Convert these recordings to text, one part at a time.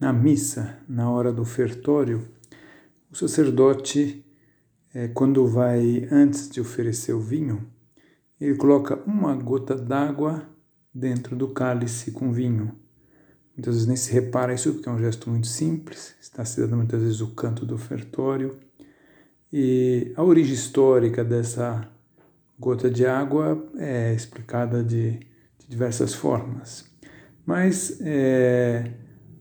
na missa, na hora do ofertório, o sacerdote, é, quando vai antes de oferecer o vinho, ele coloca uma gota d'água dentro do cálice com vinho. Muitas vezes nem se repara isso, porque é um gesto muito simples, está se dando muitas vezes o canto do ofertório. E a origem histórica dessa gota de água é explicada de, de diversas formas. Mas é,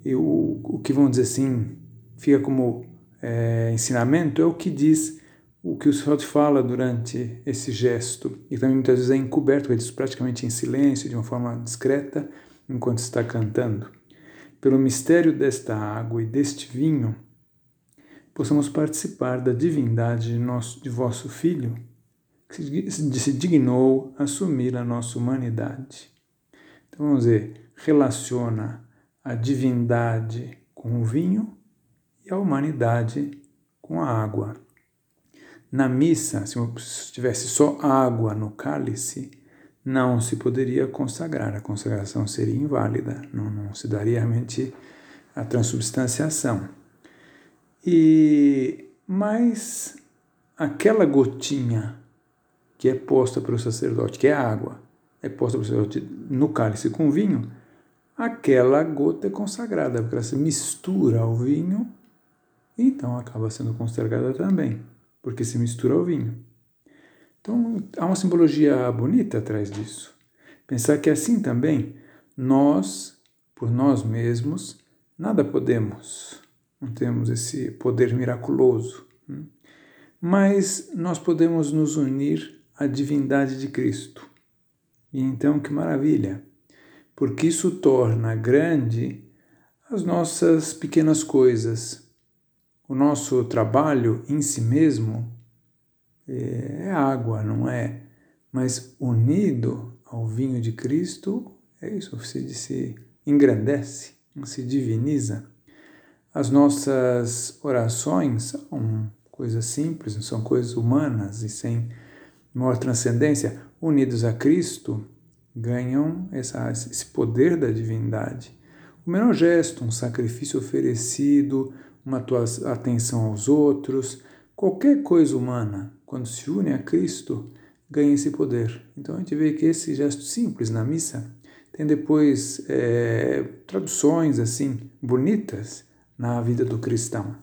eu, o que vamos dizer assim, fica como é, ensinamento é o que diz o que o Senhor fala durante esse gesto, e também muitas vezes é encoberto, ele diz praticamente em silêncio, de uma forma discreta, enquanto está cantando. Pelo mistério desta água e deste vinho, possamos participar da divindade de, nosso, de vosso Filho, que se dignou assumir a nossa humanidade. Então vamos ver, relaciona a divindade com o vinho e a humanidade com a água. Na missa, se tivesse só água no cálice, não se poderia consagrar, a consagração seria inválida, não, não se daria realmente a transubstanciação. E mas aquela gotinha que é posta para o sacerdote, que é água, é posta para o sacerdote no cálice com vinho, aquela gota é consagrada, porque ela se mistura ao vinho, então acaba sendo consagrada também porque se mistura ao vinho. Então, há uma simbologia bonita atrás disso. Pensar que assim também, nós, por nós mesmos, nada podemos, não temos esse poder miraculoso, hum? mas nós podemos nos unir à divindade de Cristo. E então, que maravilha, porque isso torna grande as nossas pequenas coisas, o nosso trabalho em si mesmo é, é água, não é? Mas unido ao vinho de Cristo, é isso, se, se engrandece, se diviniza. As nossas orações são coisas simples, são coisas humanas e sem maior transcendência, unidos a Cristo, ganham essa, esse poder da divindade. O menor gesto, um sacrifício oferecido, uma atenção aos outros, qualquer coisa humana, quando se une a Cristo, ganha esse poder. Então a gente vê que esse gesto simples na missa tem depois é, traduções assim bonitas na vida do cristão.